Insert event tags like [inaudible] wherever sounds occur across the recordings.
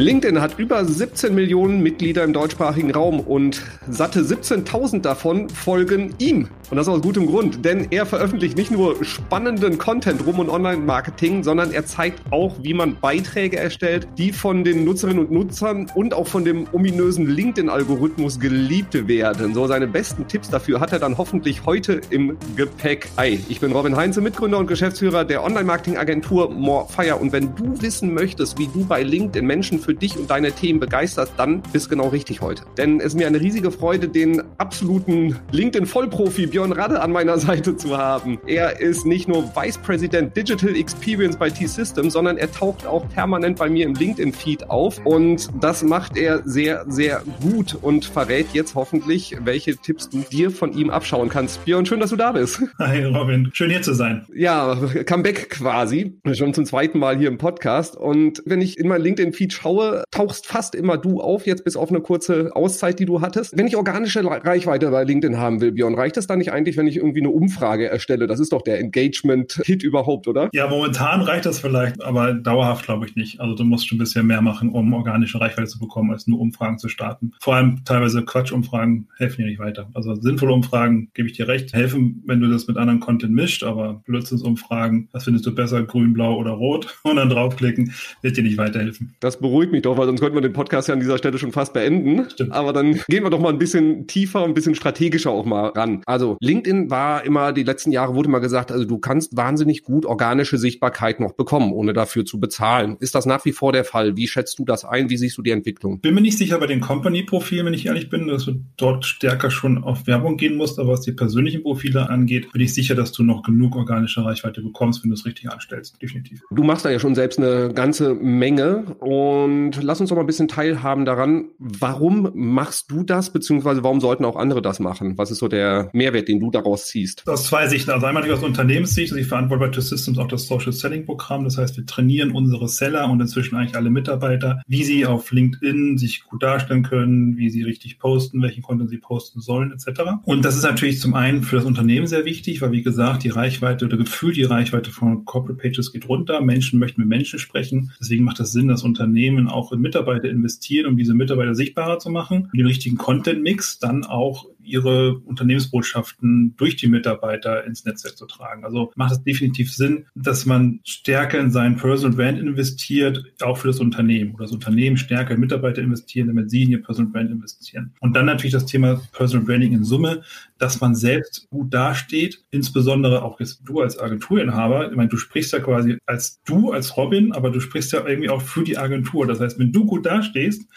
LinkedIn hat über 17 Millionen Mitglieder im deutschsprachigen Raum und satte 17.000 davon folgen ihm. Und das aus gutem Grund, denn er veröffentlicht nicht nur spannenden Content rum und Online-Marketing, sondern er zeigt auch, wie man Beiträge erstellt, die von den Nutzerinnen und Nutzern und auch von dem ominösen LinkedIn-Algorithmus geliebt werden. So seine besten Tipps dafür hat er dann hoffentlich heute im Gepäck. Hi, ich bin Robin Heinze, Mitgründer und Geschäftsführer der Online-Marketing-Agentur Morefire. Und wenn du wissen möchtest, wie du bei LinkedIn Menschen für dich und deine Themen begeisterst, dann bist genau richtig heute. Denn es ist mir eine riesige Freude, den absoluten LinkedIn-Vollprofi Björn Radde an meiner Seite zu haben. Er ist nicht nur Vice President Digital Experience bei T-System, sondern er taucht auch permanent bei mir im LinkedIn-Feed auf und das macht er sehr, sehr gut und verrät jetzt hoffentlich, welche Tipps du dir von ihm abschauen kannst. Björn, schön, dass du da bist. Hi Robin, schön hier zu sein. Ja, Comeback quasi, schon zum zweiten Mal hier im Podcast und wenn ich in mein LinkedIn-Feed schaue, tauchst fast immer du auf, jetzt bis auf eine kurze Auszeit, die du hattest. Wenn ich organische Reichweite bei LinkedIn haben will, Björn, reicht das dann nicht eigentlich, wenn ich irgendwie eine Umfrage erstelle? Das ist doch der Engagement-Hit überhaupt, oder? Ja, momentan reicht das vielleicht, aber dauerhaft glaube ich nicht. Also du musst schon ein bisschen mehr machen, um organische Reichweite zu bekommen, als nur Umfragen zu starten. Vor allem teilweise Quatschumfragen helfen dir nicht weiter. Also sinnvolle Umfragen, gebe ich dir recht, helfen, wenn du das mit anderen Content mischt, aber Blödsinnsumfragen, was findest du besser, grün, blau oder rot? [laughs] Und dann draufklicken, wird dir nicht weiterhelfen. Das beruhigt mich doch, weil sonst könnten wir den Podcast ja an dieser Stelle schon fast beenden. Stimmt. Aber dann gehen wir doch mal ein bisschen tiefer, ein bisschen strategischer auch mal ran. Also LinkedIn war immer, die letzten Jahre wurde immer gesagt, also du kannst wahnsinnig gut organische Sichtbarkeit noch bekommen, ohne dafür zu bezahlen. Ist das nach wie vor der Fall? Wie schätzt du das ein? Wie siehst du die Entwicklung? Bin mir nicht sicher bei den Company-Profilen, wenn ich ehrlich bin, dass du dort stärker schon auf Werbung gehen musst, aber was die persönlichen Profile angeht, bin ich sicher, dass du noch genug organische Reichweite bekommst, wenn du es richtig anstellst. Definitiv. Du machst da ja schon selbst eine ganze Menge und lass uns doch mal ein bisschen teilhaben daran. Warum machst du das, beziehungsweise warum sollten auch andere das machen? Was ist so der Mehrwert, den du daraus ziehst? Aus zwei Sichten. Also einmal aus Unternehmenssicht. Also ich verantworte bei Systems auch das Social Selling Programm. Das heißt, wir trainieren unsere Seller und inzwischen eigentlich alle Mitarbeiter, wie sie auf LinkedIn sich gut darstellen können, wie sie richtig posten, welchen Content sie posten sollen, etc. Und das ist natürlich zum einen für das Unternehmen sehr wichtig, weil wie gesagt, die Reichweite oder gefühlt die Reichweite von Corporate Pages geht runter. Menschen möchten mit Menschen sprechen. Deswegen macht es Sinn, dass Unternehmen auch in Mitarbeiter investieren, um diese Mitarbeiter sichtbarer zu machen, den richtigen Content-Mix dann auch ihre Unternehmensbotschaften durch die Mitarbeiter ins Netzwerk zu tragen. Also macht es definitiv Sinn, dass man stärker in seinen Personal Brand investiert, auch für das Unternehmen oder das Unternehmen stärker in Mitarbeiter investieren, damit sie in ihr Personal Brand investieren. Und dann natürlich das Thema Personal Branding in Summe, dass man selbst gut dasteht, insbesondere auch jetzt du als Agenturinhaber. Ich meine, du sprichst ja quasi als du, als Robin, aber du sprichst ja irgendwie auch für die Agentur. Das heißt, wenn du gut dastehst,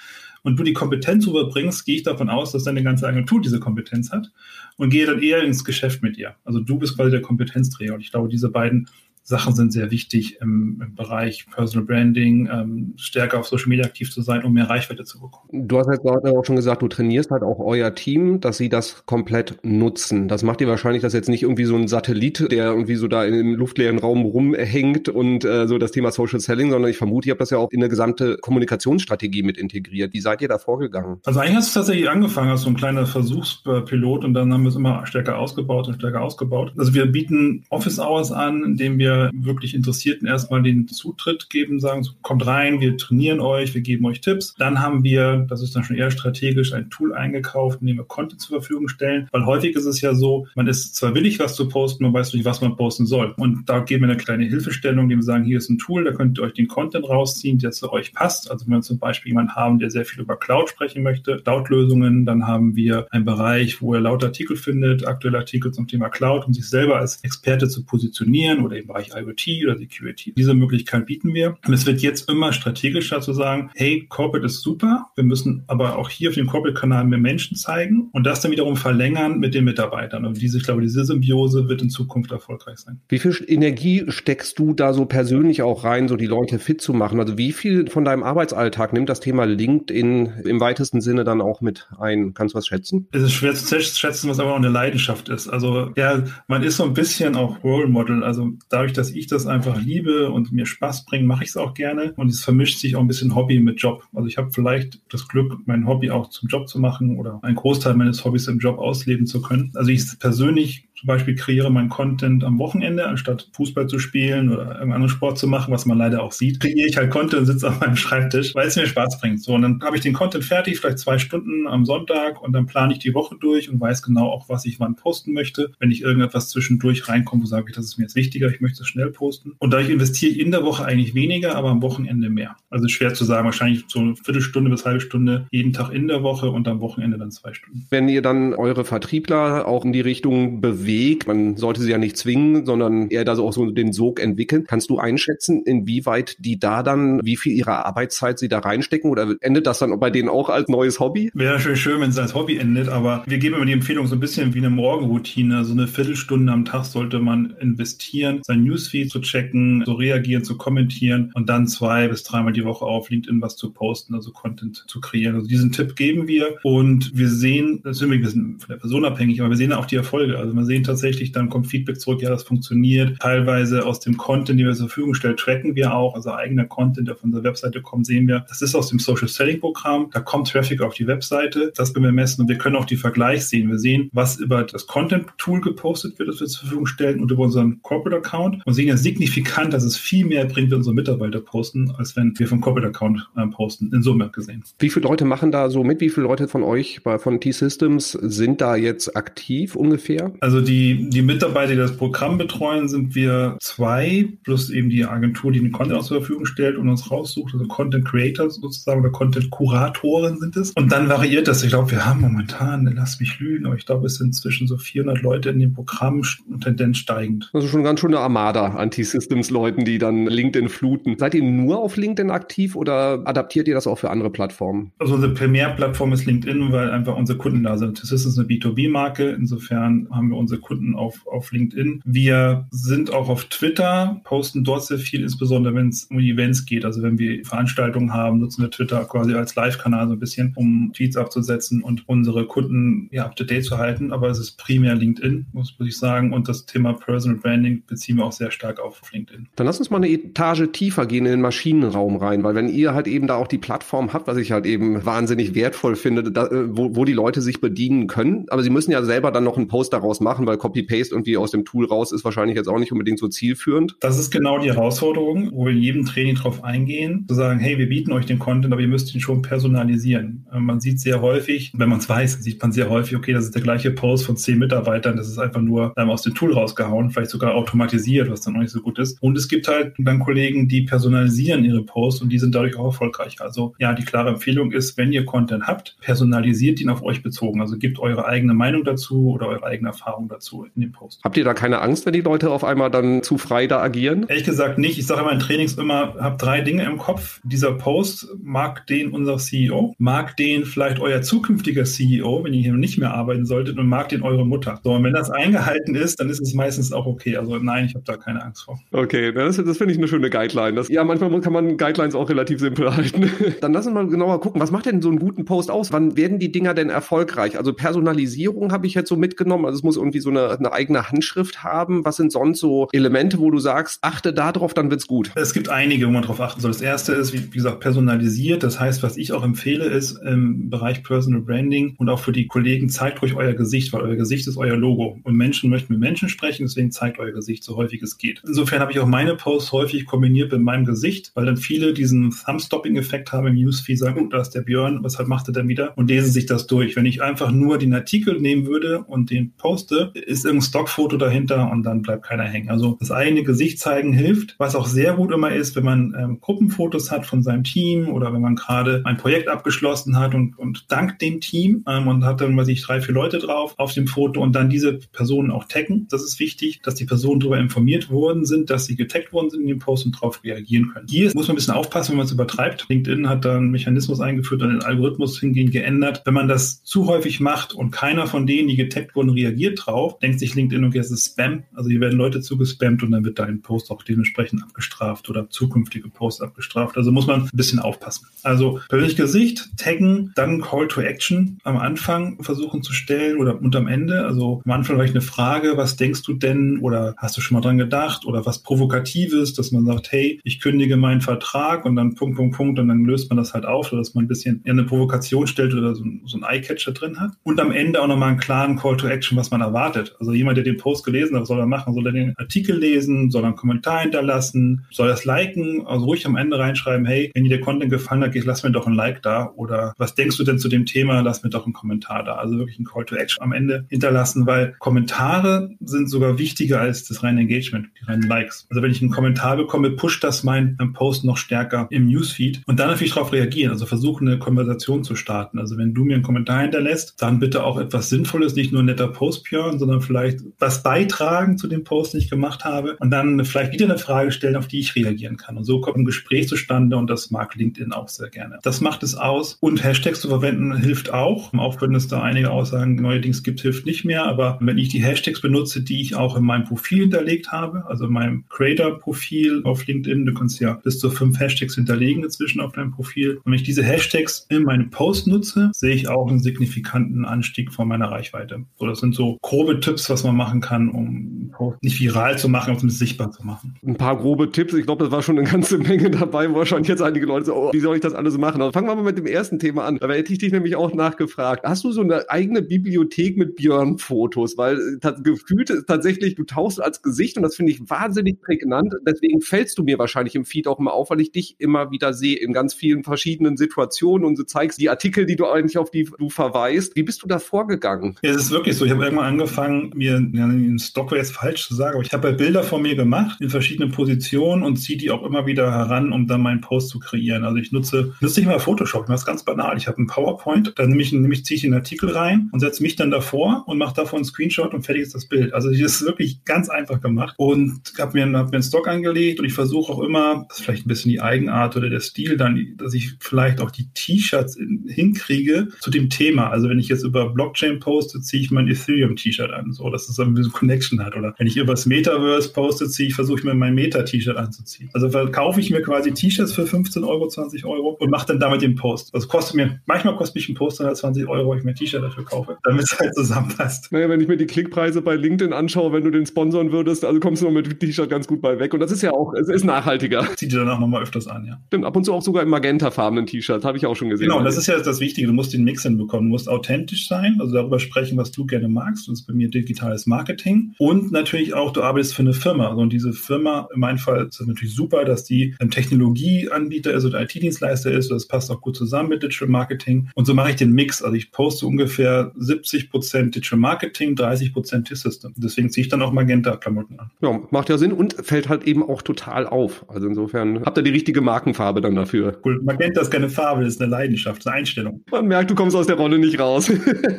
und du die Kompetenz rüberbringst, gehe ich davon aus, dass deine ganze Agentur diese Kompetenz hat und gehe dann eher ins Geschäft mit dir. Also du bist quasi der Kompetenzträger und ich glaube, diese beiden Sachen sind sehr wichtig im, im Bereich Personal Branding, ähm, stärker auf Social Media aktiv zu sein, um mehr Reichweite zu bekommen. Du hast jetzt gerade auch schon gesagt, du trainierst halt auch euer Team, dass sie das komplett nutzen. Das macht ihr wahrscheinlich, dass jetzt nicht irgendwie so ein Satellit, der irgendwie so da im luftleeren Raum rumhängt und äh, so das Thema Social Selling, sondern ich vermute, ihr habt das ja auch in eine gesamte Kommunikationsstrategie mit integriert. Wie seid ihr da vorgegangen? Also eigentlich hast du tatsächlich angefangen als so ein kleiner Versuchspilot und dann haben wir es immer stärker ausgebaut und stärker ausgebaut. Also wir bieten Office Hours an, indem wir wirklich Interessierten erstmal den Zutritt geben, sagen, so, kommt rein, wir trainieren euch, wir geben euch Tipps. Dann haben wir, das ist dann schon eher strategisch, ein Tool eingekauft, in dem wir Content zur Verfügung stellen, weil häufig ist es ja so, man ist zwar willig, was zu posten, man weiß nicht, was man posten soll. Und da geben wir eine kleine Hilfestellung, indem wir sagen, hier ist ein Tool, da könnt ihr euch den Content rausziehen, der zu euch passt. Also wenn wir zum Beispiel jemanden haben, der sehr viel über Cloud sprechen möchte, Cloud-Lösungen, dann haben wir einen Bereich, wo er lauter Artikel findet, aktuelle Artikel zum Thema Cloud, um sich selber als Experte zu positionieren oder im Bereich Bereich IoT oder Security. Diese Möglichkeit bieten wir. Und es wird jetzt immer strategischer zu sagen, hey, Corporate ist super, wir müssen aber auch hier auf dem Corporate-Kanal mehr Menschen zeigen und das dann wiederum verlängern mit den Mitarbeitern. Und diese, ich glaube, diese Symbiose wird in Zukunft erfolgreich sein. Wie viel Energie steckst du da so persönlich auch rein, so die Leute fit zu machen? Also wie viel von deinem Arbeitsalltag nimmt das Thema LinkedIn im weitesten Sinne dann auch mit ein? Kannst du was schätzen? Es ist schwer zu schätzen, was aber auch eine Leidenschaft ist. Also ja, man ist so ein bisschen auch Role Model. Also dadurch, dadurch, dass ich das einfach liebe und mir Spaß bringt, mache ich es auch gerne. Und es vermischt sich auch ein bisschen Hobby mit Job. Also ich habe vielleicht das Glück, mein Hobby auch zum Job zu machen oder einen Großteil meines Hobbys im Job ausleben zu können. Also ich persönlich zum Beispiel kreiere meinen Content am Wochenende, anstatt Fußball zu spielen oder irgendeinen anderen Sport zu machen, was man leider auch sieht, kreiere ich halt Content und sitze [laughs] auf meinem Schreibtisch, weil es mir Spaß bringt. So, und dann habe ich den Content fertig, vielleicht zwei Stunden am Sonntag und dann plane ich die Woche durch und weiß genau auch, was ich wann posten möchte. Wenn ich irgendetwas zwischendurch reinkomme, wo sage ich, das ist mir jetzt wichtiger, ich möchte es schnell posten. Und dadurch investiere ich in der Woche eigentlich weniger, aber am Wochenende mehr. Also schwer zu sagen, wahrscheinlich so eine Viertelstunde bis halbe Stunde jeden Tag in der Woche und am Wochenende dann zwei Stunden. Wenn ihr dann eure Vertriebler auch in die Richtung bewegt, man sollte sie ja nicht zwingen, sondern eher da so auch so den Sog entwickeln. Kannst du einschätzen, inwieweit die da dann, wie viel ihrer Arbeitszeit sie da reinstecken oder endet das dann bei denen auch als neues Hobby? Wäre natürlich schön, wenn es als Hobby endet, aber wir geben immer die Empfehlung so ein bisschen wie eine Morgenroutine. So eine Viertelstunde am Tag sollte man investieren, sein Newsfeed zu checken, so reagieren, zu kommentieren und dann zwei bis dreimal die Woche auf LinkedIn was zu posten, also Content zu kreieren. Also diesen Tipp geben wir und wir sehen, das ist ein bisschen von der Person abhängig, aber wir sehen auch die Erfolge. Also wir sehen tatsächlich, dann kommt Feedback zurück, ja, das funktioniert. Teilweise aus dem Content, den wir zur Verfügung stellen, tracken wir auch, also eigener Content, der von der Webseite kommt, sehen wir, das ist aus dem Social Selling Programm, da kommt Traffic auf die Webseite, das können wir messen und wir können auch die Vergleich sehen. Wir sehen, was über das Content Tool gepostet wird, das wir zur Verfügung stellen und über unseren Corporate Account und sehen ja signifikant, dass es viel mehr bringt, wenn unsere Mitarbeiter posten, als wenn wir vom Corporate Account äh, posten, in Summe gesehen. Wie viele Leute machen da so mit? Wie viele Leute von euch von T-Systems sind da jetzt aktiv ungefähr? Also die, die Mitarbeiter, die das Programm betreuen, sind wir zwei, plus eben die Agentur, die den Content zur Verfügung stellt und uns raussucht, also Content Creators sozusagen oder Content Kuratoren sind es. Und dann variiert das. Ich glaube, wir haben momentan, lass mich lügen, aber ich glaube, es sind zwischen so 400 Leute in dem Programm und Tendenz steigend. Also schon ganz schön eine Armada an T-Systems-Leuten, die dann LinkedIn fluten. Seid ihr nur auf LinkedIn aktiv oder adaptiert ihr das auch für andere Plattformen? Also unsere Primärplattform ist LinkedIn, weil einfach unsere Kunden da sind. T-Systems ist eine B2B-Marke. Insofern haben wir unsere Kunden auf, auf LinkedIn. Wir sind auch auf Twitter, posten dort sehr viel, insbesondere wenn es um Events geht. Also wenn wir Veranstaltungen haben, nutzen wir Twitter quasi als Live-Kanal so ein bisschen, um Tweets abzusetzen und unsere Kunden ja, up to date zu halten. Aber es ist primär LinkedIn, muss, muss ich sagen. Und das Thema Personal Branding beziehen wir auch sehr stark auf LinkedIn. Dann lass uns mal eine Etage tiefer gehen in den Maschinenraum rein, weil wenn ihr halt eben da auch die Plattform habt, was ich halt eben wahnsinnig wertvoll finde, da, äh, wo, wo die Leute sich bedienen können, aber sie müssen ja selber dann noch einen Post daraus machen, weil Copy-Paste irgendwie aus dem Tool raus ist wahrscheinlich jetzt auch nicht unbedingt so zielführend. Das ist genau die Herausforderung, wo wir in jedem Training drauf eingehen, zu sagen, hey, wir bieten euch den Content, aber ihr müsst ihn schon personalisieren. Äh, man sieht sehr häufig, wenn man es weiß, sieht man sehr häufig, okay, das ist der gleiche Post von zehn Mitarbeitern, das ist einfach nur ähm, aus dem Tool rausgehauen, vielleicht sogar automatisiert, was dann auch nicht so gut ist. Und es gibt halt dann Kollegen, die personalisieren ihre Posts und die sind dadurch auch erfolgreich. Also ja, die klare Empfehlung ist, wenn ihr Content habt, personalisiert ihn auf euch bezogen. Also gebt eure eigene Meinung dazu oder eure eigene Erfahrung dazu in dem Post. Habt ihr da keine Angst, wenn die Leute auf einmal dann zu frei da agieren? Ehrlich gesagt nicht. Ich sage immer in Trainings immer, habt drei Dinge im Kopf. Dieser Post mag den unser CEO, mag den vielleicht euer zukünftiger CEO, wenn ihr hier nicht mehr arbeiten solltet und mag den eure Mutter. So, und wenn das eingehalten ist, dann ist es meistens auch okay. Also nein, ich habe da keine Angst vor. Okay, das, das finde ich eine schöne Guideline. Das, ja, manchmal kann man Guidelines auch relativ simpel [laughs] halten. dann lass uns mal genauer gucken, was macht denn so einen guten Post aus? Wann werden die Dinger denn erfolgreich? Also Personalisierung habe ich jetzt so mitgenommen. Also es muss irgendwie so eine, eine eigene Handschrift haben. Was sind sonst so Elemente, wo du sagst, achte da drauf, dann wird's gut? Es gibt einige, wo man drauf achten soll. Das erste ist, wie, wie gesagt, personalisiert. Das heißt, was ich auch empfehle, ist im Bereich Personal Branding und auch für die Kollegen, zeigt ruhig euer Gesicht, weil euer Gesicht ist euer Logo. Und Menschen möchten mit Menschen sprechen, deswegen zeigt euer Gesicht so häufig es geht. Insofern habe ich auch meine Posts häufig kombiniert mit meinem Gesicht, weil dann viele diesen Thumb-Stopping-Effekt haben im Newsfeed, sagen, oh, da ist der Björn, was halt macht er denn wieder? Und lesen sich das durch. Wenn ich einfach nur den Artikel nehmen würde und den poste, ist irgendein Stockfoto dahinter und dann bleibt keiner hängen. Also das eigene Gesicht zeigen hilft. Was auch sehr gut immer ist, wenn man ähm, Gruppenfotos hat von seinem Team oder wenn man gerade ein Projekt abgeschlossen hat und, und dankt dem Team ähm, und hat dann, weiß ich, drei, vier Leute drauf auf dem Foto und dann diese Personen auch taggen. Das ist wichtig, dass die Personen darüber informiert worden sind, dass sie getaggt worden sind in dem Post und darauf reagieren können. Hier muss man ein bisschen aufpassen, wenn man es übertreibt. LinkedIn hat da einen Mechanismus eingeführt und den Algorithmus hingehend geändert. Wenn man das zu häufig macht und keiner von denen, die getaggt wurden, reagiert drauf, auch, denkt sich LinkedIn, okay, es ist Spam. Also hier werden Leute zugespammt und dann wird dein Post auch dementsprechend abgestraft oder zukünftige Posts abgestraft. Also muss man ein bisschen aufpassen. Also persönlich Gesicht, taggen, dann Call to Action am Anfang versuchen zu stellen oder und am Ende. Also am Anfang vielleicht eine Frage, was denkst du denn oder hast du schon mal dran gedacht oder was Provokatives, dass man sagt, hey, ich kündige meinen Vertrag und dann Punkt, Punkt, Punkt und dann löst man das halt auf, sodass man ein bisschen eine Provokation stellt oder so, so ein Eye-Catcher drin hat. Und am Ende auch nochmal einen klaren Call to Action, was man erwartet. Also jemand, der den Post gelesen hat, soll er machen? Soll er den Artikel lesen? Soll er einen Kommentar hinterlassen? Soll er es liken? Also ruhig am Ende reinschreiben, hey, wenn dir der Content gefallen hat, lass mir doch ein Like da. Oder was denkst du denn zu dem Thema? Lass mir doch einen Kommentar da. Also wirklich ein Call to Action am Ende hinterlassen, weil Kommentare sind sogar wichtiger als das reine Engagement, die reinen Likes. Also wenn ich einen Kommentar bekomme, pusht das mein Post noch stärker im Newsfeed und dann natürlich darauf reagieren. Also versuchen, eine Konversation zu starten. Also wenn du mir einen Kommentar hinterlässt, dann bitte auch etwas Sinnvolles, nicht nur ein netter Post, Björn, sondern vielleicht was beitragen zu dem Post, den ich gemacht habe und dann vielleicht wieder eine Frage stellen, auf die ich reagieren kann. Und so kommt ein Gespräch zustande und das mag LinkedIn auch sehr gerne. Das macht es aus und Hashtags zu verwenden hilft auch, auch wenn es da einige Aussagen neuerdings gibt, hilft nicht mehr. Aber wenn ich die Hashtags benutze, die ich auch in meinem Profil hinterlegt habe, also in meinem Creator-Profil auf LinkedIn, du kannst ja bis zu fünf Hashtags hinterlegen inzwischen auf deinem Profil. Und wenn ich diese Hashtags in meinem Post nutze, sehe ich auch einen signifikanten Anstieg von meiner Reichweite. So, das sind so grobe Tipps, was man machen kann, um nicht viral zu machen, es sichtbar zu machen. Ein paar grobe Tipps. Ich glaube, das war schon eine ganze Menge dabei, wo wahrscheinlich jetzt einige Leute so, oh, wie soll ich das alles machen? Also fangen wir mal mit dem ersten Thema an. Da hätte ich dich nämlich auch nachgefragt. Hast du so eine eigene Bibliothek mit Björn-Fotos? Weil äh, gefühlt ist tatsächlich, du tauchst als Gesicht und das finde ich wahnsinnig prägnant. Deswegen fällst du mir wahrscheinlich im Feed auch immer auf, weil ich dich immer wieder sehe in ganz vielen verschiedenen Situationen und du zeigst die Artikel, die du eigentlich auf die du verweist. Wie bist du da vorgegangen? Ja, es ist wirklich so. Ich habe irgendwann angefangen, mir den Stock wäre jetzt falsch zu sagen, aber ich habe halt Bilder von mir gemacht in verschiedenen Positionen und ziehe die auch immer wieder heran, um dann meinen Post zu kreieren. Also ich nutze, nutze nicht mal Photoshop, das ist ganz banal. Ich habe einen PowerPoint, dann nehme ich, nehme ich, ziehe ich den Artikel rein und setze mich dann davor und mache davon einen Screenshot und fertig ist das Bild. Also das ist wirklich ganz einfach gemacht und habe mir, hab mir einen Stock angelegt und ich versuche auch immer, das ist vielleicht ein bisschen die Eigenart oder der Stil dann, dass ich vielleicht auch die T-Shirts hinkriege zu dem Thema. Also wenn ich jetzt über Blockchain poste, ziehe ich mein Ethereum-T-Shirt an, so dass es ein bisschen Connection hat. Oder wenn ich über das Metaverse poste, ziehe ich, versuche ich mir mein Meta-T-Shirt anzuziehen. Also verkaufe ich mir quasi T-Shirts für 15 Euro, 20 Euro und mache dann damit den Post. Also kostet mir, manchmal kostet mich ein Post 120 Euro, wenn ich mir ein T-Shirt dafür kaufe, damit es halt zusammenpasst. Naja, wenn ich mir die Klickpreise bei LinkedIn anschaue, wenn du den sponsern würdest, also kommst du noch mit T-Shirt ganz gut bei weg. Und das ist ja auch, es ist nachhaltiger. Zieht die danach nochmal öfters an, ja. Stimmt, ab und zu auch sogar im magentafarbenen T-Shirt, habe ich auch schon gesehen. Genau, das ist ja das Wichtige. Du musst den Mix hinbekommen. Du musst authentisch sein, also darüber sprechen, was du gerne magst. Das ist bei mir digitales Marketing. Und natürlich auch, du arbeitest für eine Firma. Also, und diese Firma, in meinem Fall ist es natürlich super, dass die ein Technologieanbieter ist oder IT-Dienstleister ist. Das passt auch gut zusammen mit Digital Marketing. Und so mache ich den Mix. Also ich poste ungefähr 70 Prozent Digital Marketing, 30 Prozent T-System. Deswegen ziehe ich dann auch Magenta-Klamotten an. Ja, macht ja Sinn und fällt halt eben auch total auf. Also insofern habt ihr die richtige Markenfarbe dann dafür. Cool. Magenta ist keine Farbe, das ist eine Leidenschaft, eine Einstellung. Man merkt, du kommst aus der Rolle nicht raus.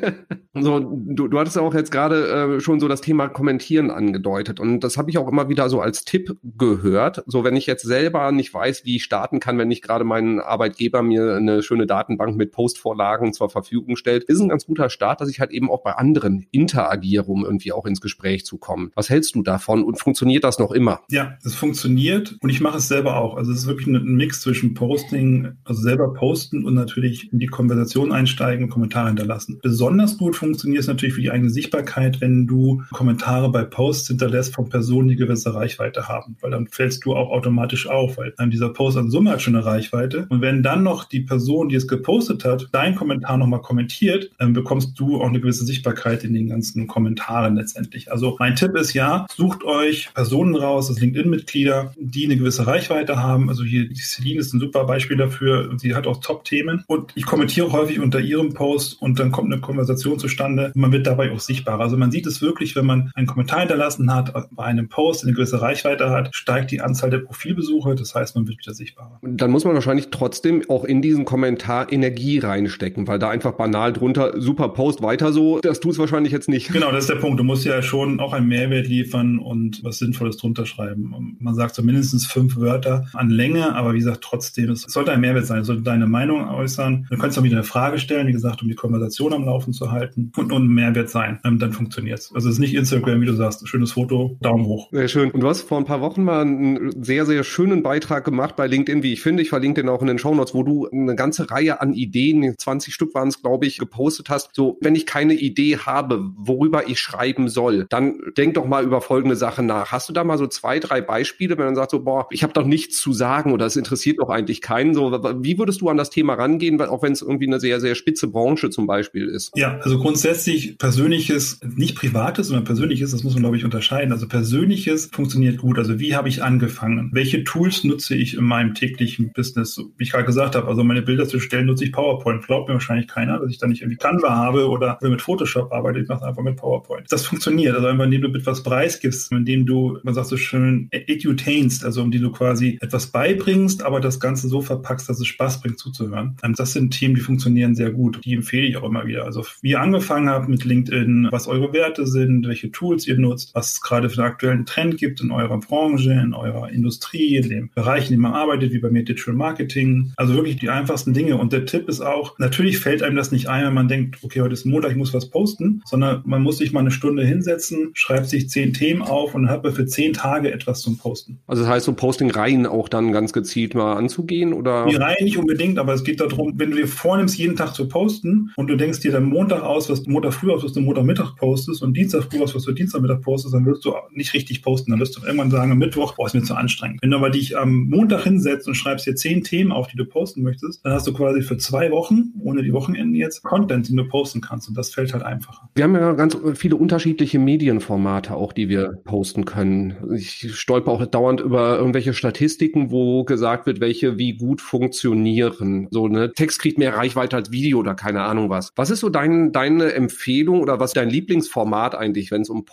[laughs] so, du, du hattest auch jetzt gerade äh, schon so das Thema Kommentieren angedeutet und das habe ich auch immer wieder so als Tipp gehört. So, wenn ich jetzt selber nicht weiß, wie ich starten kann, wenn nicht gerade mein Arbeitgeber mir eine schöne Datenbank mit Postvorlagen zur Verfügung stellt, ist ein ganz guter Start, dass ich halt eben auch bei anderen interagiere, um irgendwie auch ins Gespräch zu kommen. Was hältst du davon und funktioniert das noch immer? Ja, es funktioniert und ich mache es selber auch. Also es ist wirklich ein Mix zwischen Posting, also selber posten und natürlich in die Konversation einsteigen und Kommentare hinterlassen. Besonders gut funktioniert es natürlich für die eigene Sichtbarkeit, wenn du Kommentare bei Posts hinterlässt von Personen, die gewisse Reichweite haben, weil dann fällst du auch automatisch auf, weil einem dieser Post an Summe hat schon eine Reichweite. Und wenn dann noch die Person, die es gepostet hat, deinen Kommentar nochmal kommentiert, dann bekommst du auch eine gewisse Sichtbarkeit in den ganzen Kommentaren letztendlich. Also mein Tipp ist ja, sucht euch Personen raus, das LinkedIn-Mitglieder, die eine gewisse Reichweite haben. Also hier, die Celine ist ein super Beispiel dafür. Sie hat auch Top-Themen und ich kommentiere häufig unter ihrem Post und dann kommt eine Konversation zustande. Man wird dabei auch sichtbar. Also man sieht es wirklich, wenn man einen Kommentar hinterlassen hat bei einem Post, eine gewisse Reichweite hat, steigt die Anzahl der Profilbesuche. Das heißt, man wird wieder sichtbarer. Dann muss man wahrscheinlich trotzdem auch in diesen Kommentar Energie reinstecken, weil da einfach banal drunter super Post weiter so, das tut es wahrscheinlich jetzt nicht. Genau, das ist der Punkt. Du musst ja schon auch einen Mehrwert liefern und was Sinnvolles drunter schreiben. Man sagt so mindestens fünf Wörter an Länge, aber wie gesagt, trotzdem, es sollte ein Mehrwert sein, es sollte deine Meinung äußern. Du kannst auch wieder eine Frage stellen, wie gesagt, um die Konversation am Laufen zu halten. und, und, und Mehrwert sein, ähm, dann funktioniert's. Also es ist nicht Instagram, wie du sagst, schönes Foto, Daumen hoch. Sehr schön. Und du hast vor ein paar Wochen mal einen sehr, sehr schönen Beitrag gemacht bei LinkedIn, wie ich finde. Ich verlinke den auch in den Shownotes, wo du eine ganze Reihe an Ideen, 20 Stück waren es, glaube ich, gepostet hast. So, wenn ich keine Idee habe, worüber ich schreiben soll, dann denk doch mal über folgende Sachen nach. Hast du da mal so zwei, drei Beispiele, wenn man sagt so, boah, ich habe doch nichts zu sagen oder es interessiert doch eigentlich keinen. So, wie würdest du an das Thema rangehen, auch wenn es irgendwie eine sehr, sehr spitze Branche zum Beispiel ist? Ja, also grundsätzlich persönliches, nicht privates, sondern persönliches, das muss man, glaube ich, unterscheiden. Also persönliches funktioniert gut. Also wie habe ich angefangen? Welche Tools nutze ich in meinem täglichen Business? Wie ich gerade gesagt habe, also meine Bilder zu stellen, nutze ich PowerPoint. Glaubt mir wahrscheinlich keiner, dass ich da nicht irgendwie Canva habe oder mit Photoshop arbeite. Ich mache es einfach mit PowerPoint. Das funktioniert. Also einfach, indem du etwas preisgibst, indem du, man sagt so schön, edutainst, also indem du quasi etwas beibringst, aber das Ganze so verpackst, dass es Spaß bringt zuzuhören. Ähm, das sind Themen, die funktionieren sehr gut. Die empfehle ich auch immer wieder. Also wie ihr angefangen habt mit LinkedIn, was eure Werte sind, welche Tools ihr nutzt, was es gerade für einen aktuellen Trend gibt in eurer Branche, in eurer Industrie, in dem Bereich, in dem man arbeitet, wie bei mir Digital Marketing. Also wirklich die einfachsten Dinge. Und der Tipp ist auch, natürlich fällt einem das nicht ein, wenn man denkt, okay, heute ist Montag, ich muss was posten, sondern man muss sich mal eine Stunde hinsetzen, schreibt sich zehn Themen auf und dann hat man für zehn Tage etwas zum Posten. Also das heißt, so Posting-Reihen auch dann ganz gezielt mal anzugehen oder? Die Reihen nicht unbedingt, aber es geht darum, wenn du dir vornimmst, jeden Tag zu posten und du denkst dir dann Montag aus, was du Montag früh aus, was du Montagmittag postest und Dienstag früh aus, was du Dienstagmittag postest, dann wirst du nicht richtig posten. Dann wirst du irgendwann sagen, am Mittwoch, boah, ist mir zu anstrengend. Wenn du aber dich am Montag hinsetzt und schreibst dir zehn Themen auf, die du posten möchtest, dann hast du quasi für zwei Wochen, ohne die Wochenenden jetzt, Content, den du posten kannst und das fällt halt einfacher. Wir haben ja ganz viele unterschiedliche Medienformate auch, die wir posten können. Ich stolper auch dauernd über irgendwelche Statistiken, wo gesagt wird, welche wie gut funktionieren. So, ne, Text kriegt mehr Reichweite als Video oder keine Ahnung was. Was ist so dein, deine Empfehlung oder was dein Lieblingsformat eigentlich, wenn es um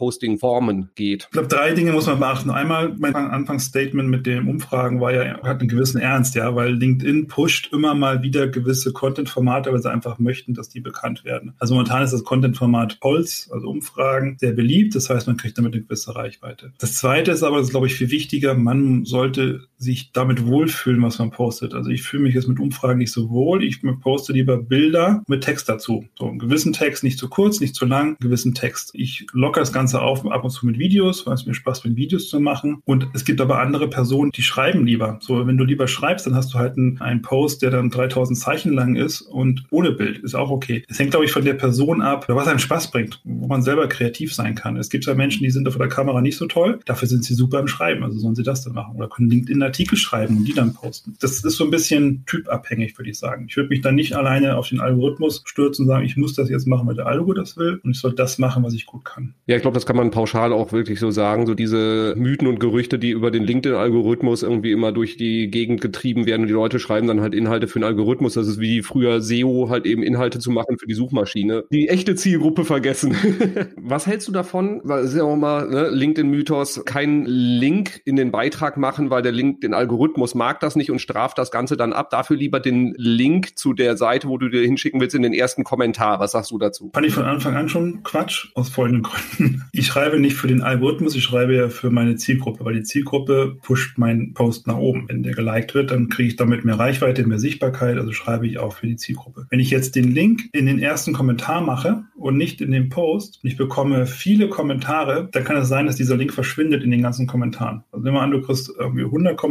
Posting-Formen geht? Ich glaube, drei Dinge muss man beachten. Einmal, mein Anfangsstatement mit den Umfragen war ja, hat einen gewissen Ernst, ja, weil LinkedIn pusht immer mal wieder gewisse Content-Formate, weil sie einfach möchten, dass die bekannt werden. Also momentan ist das Content-Format Polls, also Umfragen, sehr beliebt. Das heißt, man kriegt damit eine gewisse Reichweite. Das zweite ist aber, das ist, glaube ich, viel wichtiger, man sollte sich damit wohlfühlen, was man postet. Also ich fühle mich jetzt mit Umfragen nicht so wohl. Ich poste lieber Bilder mit Text dazu. So einen gewissen Text, nicht zu kurz, nicht zu lang, einen gewissen Text. Ich locker das Ganze auf ab und zu mit Videos, weil es mir Spaß mit Videos zu machen. Und es gibt aber andere Personen, die schreiben lieber. So, wenn du lieber schreibst, dann hast du halt einen, einen Post, der dann 3000 Zeichen lang ist und ohne Bild. Ist auch okay. Es hängt, glaube ich, von der Person ab, was einem Spaß bringt, wo man selber kreativ sein kann. Es gibt ja Menschen, die sind vor der Kamera nicht so toll. Dafür sind sie super im Schreiben. Also sollen sie das dann machen. Oder können LinkedIn-Artikel schreiben und die dann posten. Das ist so ein bisschen typabhängig, würde ich sagen. Ich würde mich dann nicht alleine auf den Algorithmus stürzen und sagen, ich muss das jetzt machen, weil der Algo das will und ich soll das machen, was ich gut kann. Ja, ich glaube, das kann man pauschal auch wirklich so sagen. So diese Mythen und Gerüchte, die über den LinkedIn-Algorithmus irgendwie immer durch die Gegend getrieben werden und die Leute schreiben dann halt Inhalte für den Algorithmus. Das ist wie früher SEO halt eben Inhalte zu machen für die Suchmaschine. Die echte Zielgruppe vergessen. [laughs] was hältst du davon? Weil es ist ja auch mal ne, LinkedIn-Mythos, kein Link in den Beitrag machen, weil der Link, den Algorithmus mag das nicht und straft das Ganze dann ab. Dafür lieber den Link zu der Seite, wo du dir hinschicken willst, in den ersten Kommentar. Was sagst du dazu? Fand ich von Anfang an schon Quatsch, aus folgenden Gründen. [laughs] Ich schreibe nicht für den Algorithmus, ich schreibe ja für meine Zielgruppe, weil die Zielgruppe pusht meinen Post nach oben. Wenn der geliked wird, dann kriege ich damit mehr Reichweite, mehr Sichtbarkeit, also schreibe ich auch für die Zielgruppe. Wenn ich jetzt den Link in den ersten Kommentar mache und nicht in den Post und ich bekomme viele Kommentare, dann kann es sein, dass dieser Link verschwindet in den ganzen Kommentaren. Also nehmen wir an, du kriegst irgendwie 100 Kommentare,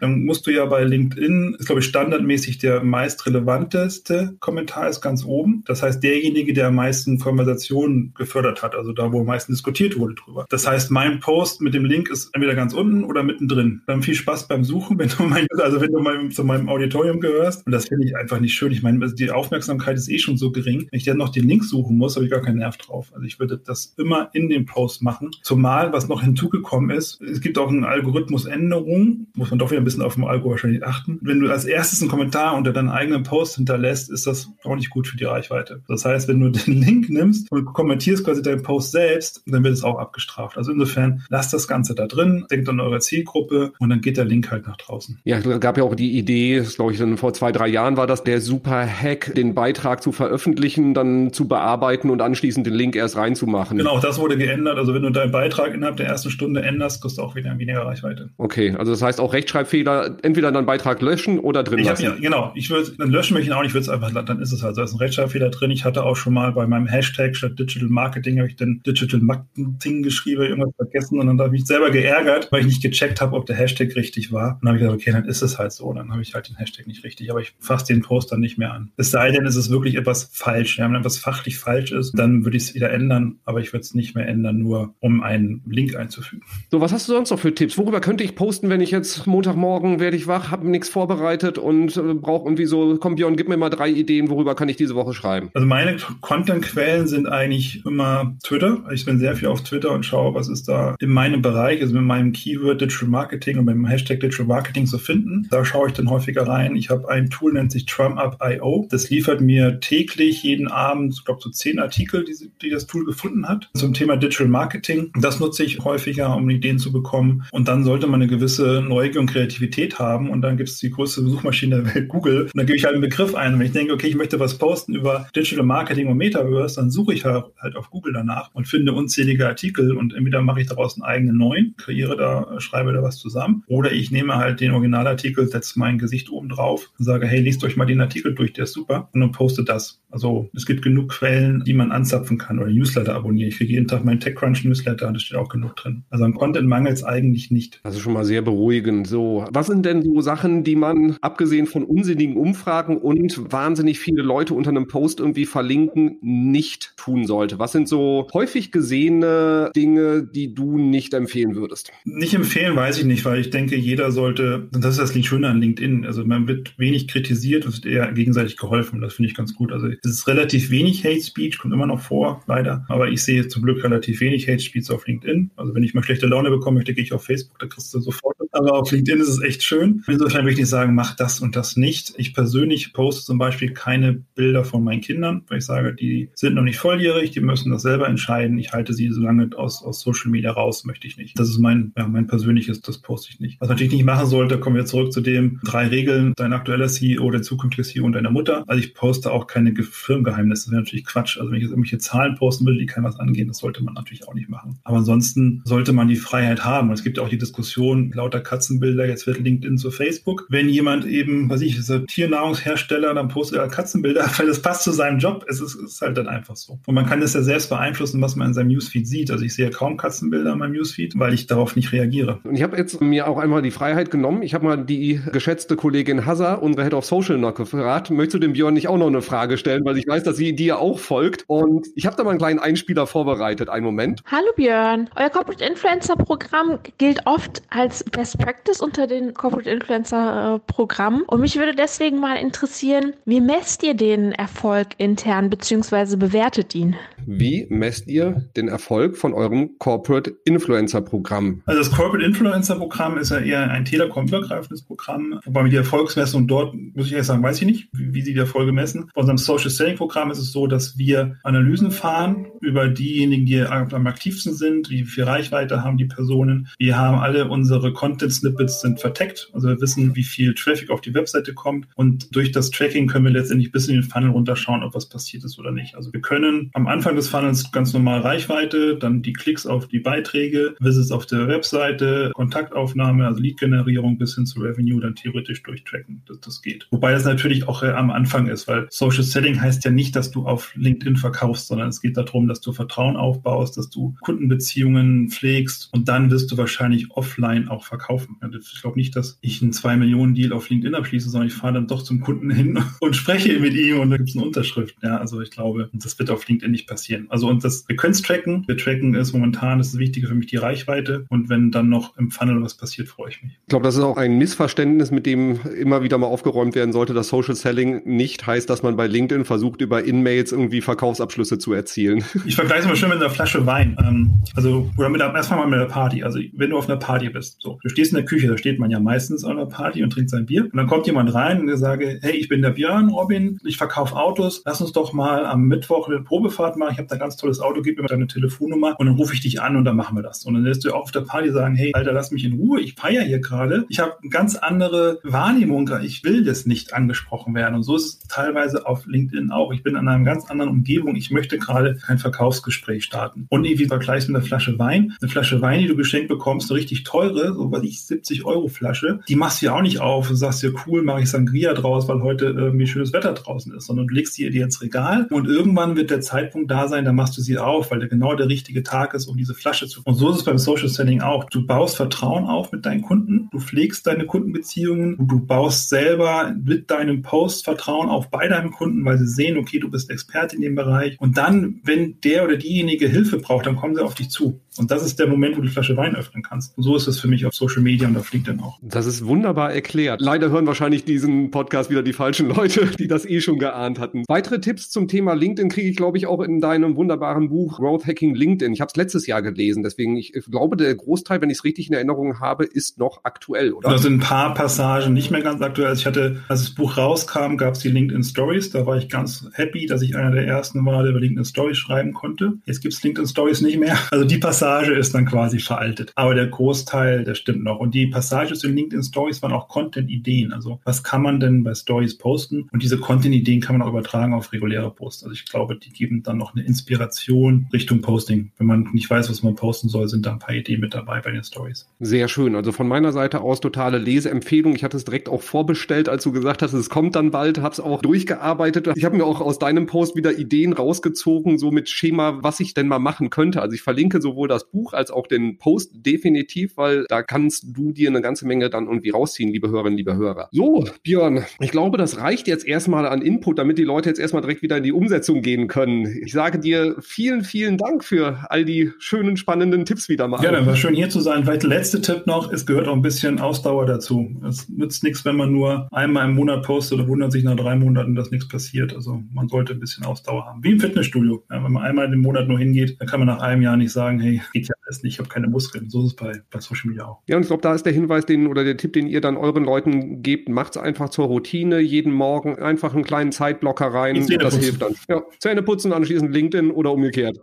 dann musst du ja bei LinkedIn, ist glaube ich standardmäßig der meist relevanteste Kommentar ist ganz oben. Das heißt, derjenige, der am meisten Konversationen gefördert hat, also da, wo am meisten diskutiert wurde drüber. Das heißt, mein Post mit dem Link ist entweder ganz unten oder mittendrin. Dann viel Spaß beim Suchen, [laughs] wenn du mein, also wenn du mein, zu meinem Auditorium gehörst. Und das finde ich einfach nicht schön. Ich meine, die Aufmerksamkeit ist eh schon so gering. Wenn ich dann noch den Link suchen muss, habe ich gar keinen Nerv drauf. Also ich würde das immer in den Post machen. Zumal, was noch hinzugekommen ist, es gibt auch eine Algorithmusänderung, muss man doch wieder ein bisschen auf den Algo wahrscheinlich achten. Wenn du als erstes einen Kommentar unter deinen eigenen Post hinterlässt, ist das auch nicht gut für die Reichweite. Das heißt, wenn du den [laughs] Link nimmst und kommentierst quasi deinen Post selbst, dann wird es auch abgestraft. Also insofern, lasst das Ganze da drin, denkt an eure Zielgruppe und dann geht der Link halt nach draußen. Ja, es gab ja auch die Idee, glaube ich, vor zwei, drei Jahren war das der super Hack, den Beitrag zu veröffentlichen, dann zu bearbeiten und anschließend den Link erst reinzumachen. Genau, das wurde geändert. Also wenn du deinen Beitrag innerhalb der ersten Stunde änderst, kriegst du auch wieder weniger Reichweite. Okay, also das heißt auch Rechtschreibfehler, entweder dann Beitrag löschen oder drin ich lassen. Ja, genau, ich würde, dann löschen möchte ich auch nicht, würde es einfach, dann ist es halt, da ist ein Rechtschreibfehler drin. Ich hatte auch schon mal bei meinem Hashtag statt Digital Marketing habe ich dann Digital Marketing geschrieben, irgendwas vergessen und dann habe ich mich selber geärgert, weil ich nicht gecheckt habe, ob der Hashtag richtig war. Und dann habe ich gesagt, okay, dann ist es halt so. Dann habe ich halt den Hashtag nicht richtig, aber ich fasse den Post dann nicht mehr an. Es sei denn, es ist wirklich etwas falsch. Ja, wenn etwas fachlich falsch ist, dann würde ich es wieder ändern, aber ich würde es nicht mehr ändern, nur um einen Link einzufügen. So, was hast du sonst noch für Tipps? Worüber könnte ich posten, wenn ich jetzt Montagmorgen werde ich wach, habe nichts vorbereitet und äh, brauche irgendwie so, komm Björn, gib mir mal drei Ideen, worüber kann ich diese Woche schreiben? Also meine Content-Quellen sind eigentlich immer Twitter. Ich bin sehr viel auf Twitter und schaue, was ist da in meinem Bereich, also mit meinem Keyword Digital Marketing und mit dem Hashtag Digital Marketing zu finden. Da schaue ich dann häufiger rein. Ich habe ein Tool, nennt sich TrumUp.io. Das liefert mir täglich, jeden Abend, ich glaube so zehn Artikel, die, die das Tool gefunden hat zum Thema Digital Marketing. Das nutze ich häufiger, um Ideen zu bekommen. Und dann sollte man eine gewisse Neugier und Kreativität haben. Und dann gibt es die größte Suchmaschine der Welt, Google. Und dann gebe ich halt einen Begriff ein. Und wenn ich denke, okay, ich möchte was posten über Digital Marketing und Metaverse, dann suche ich halt, halt auf Google danach und finde unzählige Artikel. Und entweder mache ich daraus einen eigenen neuen, kreiere da, schreibe da was zusammen. Oder ich nehme halt den Originalartikel, setze mein Gesicht oben drauf und sage, hey, liest euch mal den Artikel durch, der ist super. Und dann poste das. Also es gibt genug Quellen, die man anzapfen kann oder Newsletter abonnieren. Ich kriege jeden Tag meinen TechCrunch Newsletter, da steht auch genug drin. Also an Content mangelt es eigentlich nicht. Ist schon mal sehr beruhigend. So, was sind denn so Sachen, die man abgesehen von unsinnigen Umfragen und wahnsinnig viele Leute unter einem Post irgendwie verlinken, nicht tun sollte? Was sind so häufig gesehene Dinge, die du nicht empfehlen würdest? Nicht empfehlen, weiß ich nicht, weil ich denke, jeder sollte, und das ist das Schöne an LinkedIn, also man wird wenig kritisiert, es wird eher gegenseitig geholfen. Das finde ich ganz gut. Also es ist relativ wenig Hate Speech, kommt immer noch vor, leider. Aber ich sehe zum Glück relativ wenig Hate Speech auf LinkedIn. Also wenn ich mal schlechte Laune bekomme möchte, gehe ich auf Facebook, da kriegst du sofort. Aber auf LinkedIn ist es echt schön. Insofern würde ich nicht sagen, mach das und das nicht. Ich persönlich poste zum Beispiel keine Bilder von meinen Kindern, weil ich sage, die sind noch nicht volljährig, die müssen das selber entscheiden. Ich halte sie so lange aus, aus Social Media raus, möchte ich nicht. Das ist mein, ja, mein persönliches, das poste ich nicht. Was natürlich nicht machen sollte, kommen wir zurück zu dem drei Regeln, dein aktueller CEO, der zukünftige CEO und deiner Mutter. Also ich poste auch keine Firmengeheimnisse. Das wäre natürlich Quatsch. Also wenn ich jetzt irgendwelche Zahlen posten will, die keinem was angehen, das sollte man natürlich auch nicht machen. Aber ansonsten sollte man die Freiheit haben. Und es gibt ja auch die Diskussion, lauter Katzenbilder, jetzt wird LinkedIn zu Facebook. Wenn jemand eben, was ich, ist ein Tiernahrungshersteller, dann postet er Katzenbilder, [laughs] weil das passt zu seinem Job. Es ist, ist halt dann einfach so. Und man kann das ja selbst beeinflussen, was man in seinem Newsfeed sieht. Also ich sehe kaum Katzenbilder in meinem Newsfeed, weil ich darauf nicht reagiere. Und ich habe jetzt mir auch einmal die Freiheit genommen. Ich habe mal die geschätzte Kollegin Hazza, unsere Head of Social, noch gefragt, möchtest du dem Björn nicht auch noch eine Frage stellen, weil ich weiß, dass sie dir auch folgt. Und ich habe da mal einen kleinen Einspieler vorbereitet. Einen Moment. Hallo Björn. Euer Corporate Influencer Programm gilt oft als Best Practice unter den Corporate Influencer Programmen. Und mich würde deswegen mal interessieren, wie messt ihr den Erfolg intern bzw. bewertet ihn? Wie messt ihr den Erfolg von eurem Corporate Influencer Programm? Also das Corporate Influencer Programm ist ja eher ein Telekom-übergreifendes Programm, wobei die Erfolgsmessung dort, muss ich ehrlich sagen, weiß ich nicht, wie, wie sie die Erfolge messen. Bei unserem Social Selling Programm ist es so, dass wir Analysen fahren über diejenigen, die am aktivsten sind, wie viel Reichweite haben die Personen. Wir haben alle unsere Content-Snippets sind verteckt, also wir wissen, wie viel Traffic auf die Webseite kommt und durch das Tracking können wir letztendlich bis in den Funnel runterschauen, ob was passiert ist oder nicht. Also wir können am Anfang des Funnels ganz normal Reichweite, dann die Klicks auf die Beiträge, Visits auf der Webseite, Kontaktaufnahme, also Lead-Generierung bis hin zu Revenue dann theoretisch durchtracken. Das, das geht. Wobei das natürlich auch äh, am Anfang ist, weil Social Selling heißt ja nicht, dass du auf LinkedIn verkaufst, sondern es geht darum, dass du Vertrauen aufbaust, dass du Kundenbeziehungen pflegst und dann wirst du wahrscheinlich offline auch verkaufen. Ich glaube nicht, dass ich einen 2 Millionen Deal auf LinkedIn abschließe, sondern ich fahre dann doch zum Kunden hin [laughs] und spreche mit ihm und da gibt es eine Unterschrift. Ja, also ich glaube, das wird auf LinkedIn nicht passieren. Also und das, wir können es tracken. Wir tracken ist momentan, das ist wichtiger für mich die Reichweite und wenn dann noch im Funnel was passiert, freue ich mich. Ich glaube, das ist auch ein Missverständnis, mit dem immer wieder mal aufgeräumt werden sollte, dass Social Selling nicht heißt, dass man bei LinkedIn versucht, über In-Mails irgendwie Verkaufsabschlüsse zu erzielen. [laughs] Ich vergleiche es mal schön mit einer Flasche Wein. Ähm, also, oder mit erstmal mal mit einer Party. Also, wenn du auf einer Party bist, so, du stehst in der Küche, da steht man ja meistens an einer Party und trinkt sein Bier. Und dann kommt jemand rein und der sage, hey, ich bin der Björn, Robin, ich verkaufe Autos, lass uns doch mal am Mittwoch eine Probefahrt machen. Ich habe da ein ganz tolles Auto, gib mir deine Telefonnummer und dann rufe ich dich an und dann machen wir das. Und dann lässt du auch auf der Party sagen, hey, Alter, lass mich in Ruhe, ich feiere hier gerade. Ich habe eine ganz andere Wahrnehmung, ich will das nicht angesprochen werden. Und so ist es teilweise auf LinkedIn auch. Ich bin in einer ganz anderen Umgebung, ich möchte gerade kein Verkaufsgespräch starten. Und irgendwie vergleichst mit einer Flasche Wein. Eine Flasche Wein, die du geschenkt bekommst, eine richtig teure, so was ich ich, 70 Euro Flasche, die machst du ja auch nicht auf und sagst dir, cool, mache ich Sangria draus, weil heute irgendwie schönes Wetter draußen ist, sondern du legst die dir ins Regal und irgendwann wird der Zeitpunkt da sein, da machst du sie auf, weil der genau der richtige Tag ist, um diese Flasche zu. Und so ist es beim Social Selling auch. Du baust Vertrauen auf mit deinen Kunden, du pflegst deine Kundenbeziehungen und du baust selber mit deinem Post Vertrauen auf bei deinem Kunden, weil sie sehen, okay, du bist Experte in dem Bereich. Und dann, wenn der oder diejenige Hilfe braucht, dann kommen sie auf dich zu. Und das ist der Moment, wo du die Flasche Wein öffnen kannst. Und so ist es für mich auf Social Media und auf LinkedIn auch. Das ist wunderbar erklärt. Leider hören wahrscheinlich diesen Podcast wieder die falschen Leute, [laughs] die das eh schon geahnt hatten. Weitere Tipps zum Thema LinkedIn kriege ich, glaube ich, auch in deinem wunderbaren Buch Growth Hacking LinkedIn. Ich habe es letztes Jahr gelesen, deswegen ich glaube, der Großteil, wenn ich es richtig in Erinnerung habe, ist noch aktuell, oder? Da sind ein paar Passagen nicht mehr ganz aktuell. Also ich hatte, als das Buch rauskam, gab es die LinkedIn Stories. Da war ich ganz happy, dass ich einer der ersten war, der über LinkedIn Stories schreiben konnte. Jetzt gibt es LinkedIn Stories nicht mehr. Also die Passage ist dann quasi veraltet. Aber der Großteil, der stimmt noch. Und die Passagen zu LinkedIn Stories waren auch Content-Ideen. Also was kann man denn bei Stories posten? Und diese Content-Ideen kann man auch übertragen auf reguläre Posts. Also ich glaube, die geben dann noch eine Inspiration Richtung Posting. Wenn man nicht weiß, was man posten soll, sind da ein paar Ideen mit dabei bei den Stories. Sehr schön. Also von meiner Seite aus totale Leseempfehlung. Ich hatte es direkt auch vorbestellt, als du gesagt hast, es kommt dann bald, habe es auch durchgearbeitet. Ich habe mir auch aus deinem Post wieder Ideen rausgezogen, so mit Schema, was ich denn mal machen könnte. Also ich verlinke sowohl das Buch als auch den Post definitiv, weil da kannst du dir eine ganze Menge dann irgendwie rausziehen, liebe Hörerinnen, liebe Hörer. So, Björn, ich glaube, das reicht jetzt erstmal an Input, damit die Leute jetzt erstmal direkt wieder in die Umsetzung gehen können. Ich sage dir vielen, vielen Dank für all die schönen, spannenden Tipps wieder mal. Ja, dann war schön hier zu sein. Vielleicht letzte Tipp noch, es gehört auch ein bisschen Ausdauer dazu. Es nützt nichts, wenn man nur einmal im Monat postet oder wundert sich nach drei Monaten, dass nichts passiert. Also man sollte ein bisschen Ausdauer haben. Wie im Fitnessstudio. Ja, wenn man einmal im Monat nur hingeht, dann kann man nach einem Jahr nicht sagen, hey, geht ja alles nicht, ich habe keine Muskeln. So ist es bei, bei Social Media auch. Ja, und ich glaube, da ist der Hinweis, den oder der Tipp, den ihr dann euren Leuten gebt, macht es einfach zur Routine, jeden Morgen einfach einen kleinen Zeitblocker rein. Das hilft dann. Ja, Zähne putzen, anschließend LinkedIn oder umgekehrt.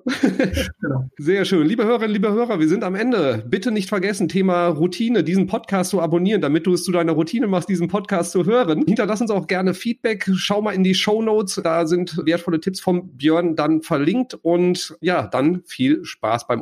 genau. [laughs] Sehr schön. Liebe Hörerinnen, liebe Hörer, wir sind am Ende. Bitte nicht vergessen, Thema Routine, diesen Podcast zu abonnieren, damit du es zu deiner Routine machst, diesen Podcast zu hören. Hinterlass uns auch gerne Feedback. Schau mal in die Show Notes. Da sind wertvolle Tipps von Björn dann verlinkt. Und ja, dann viel Spaß beim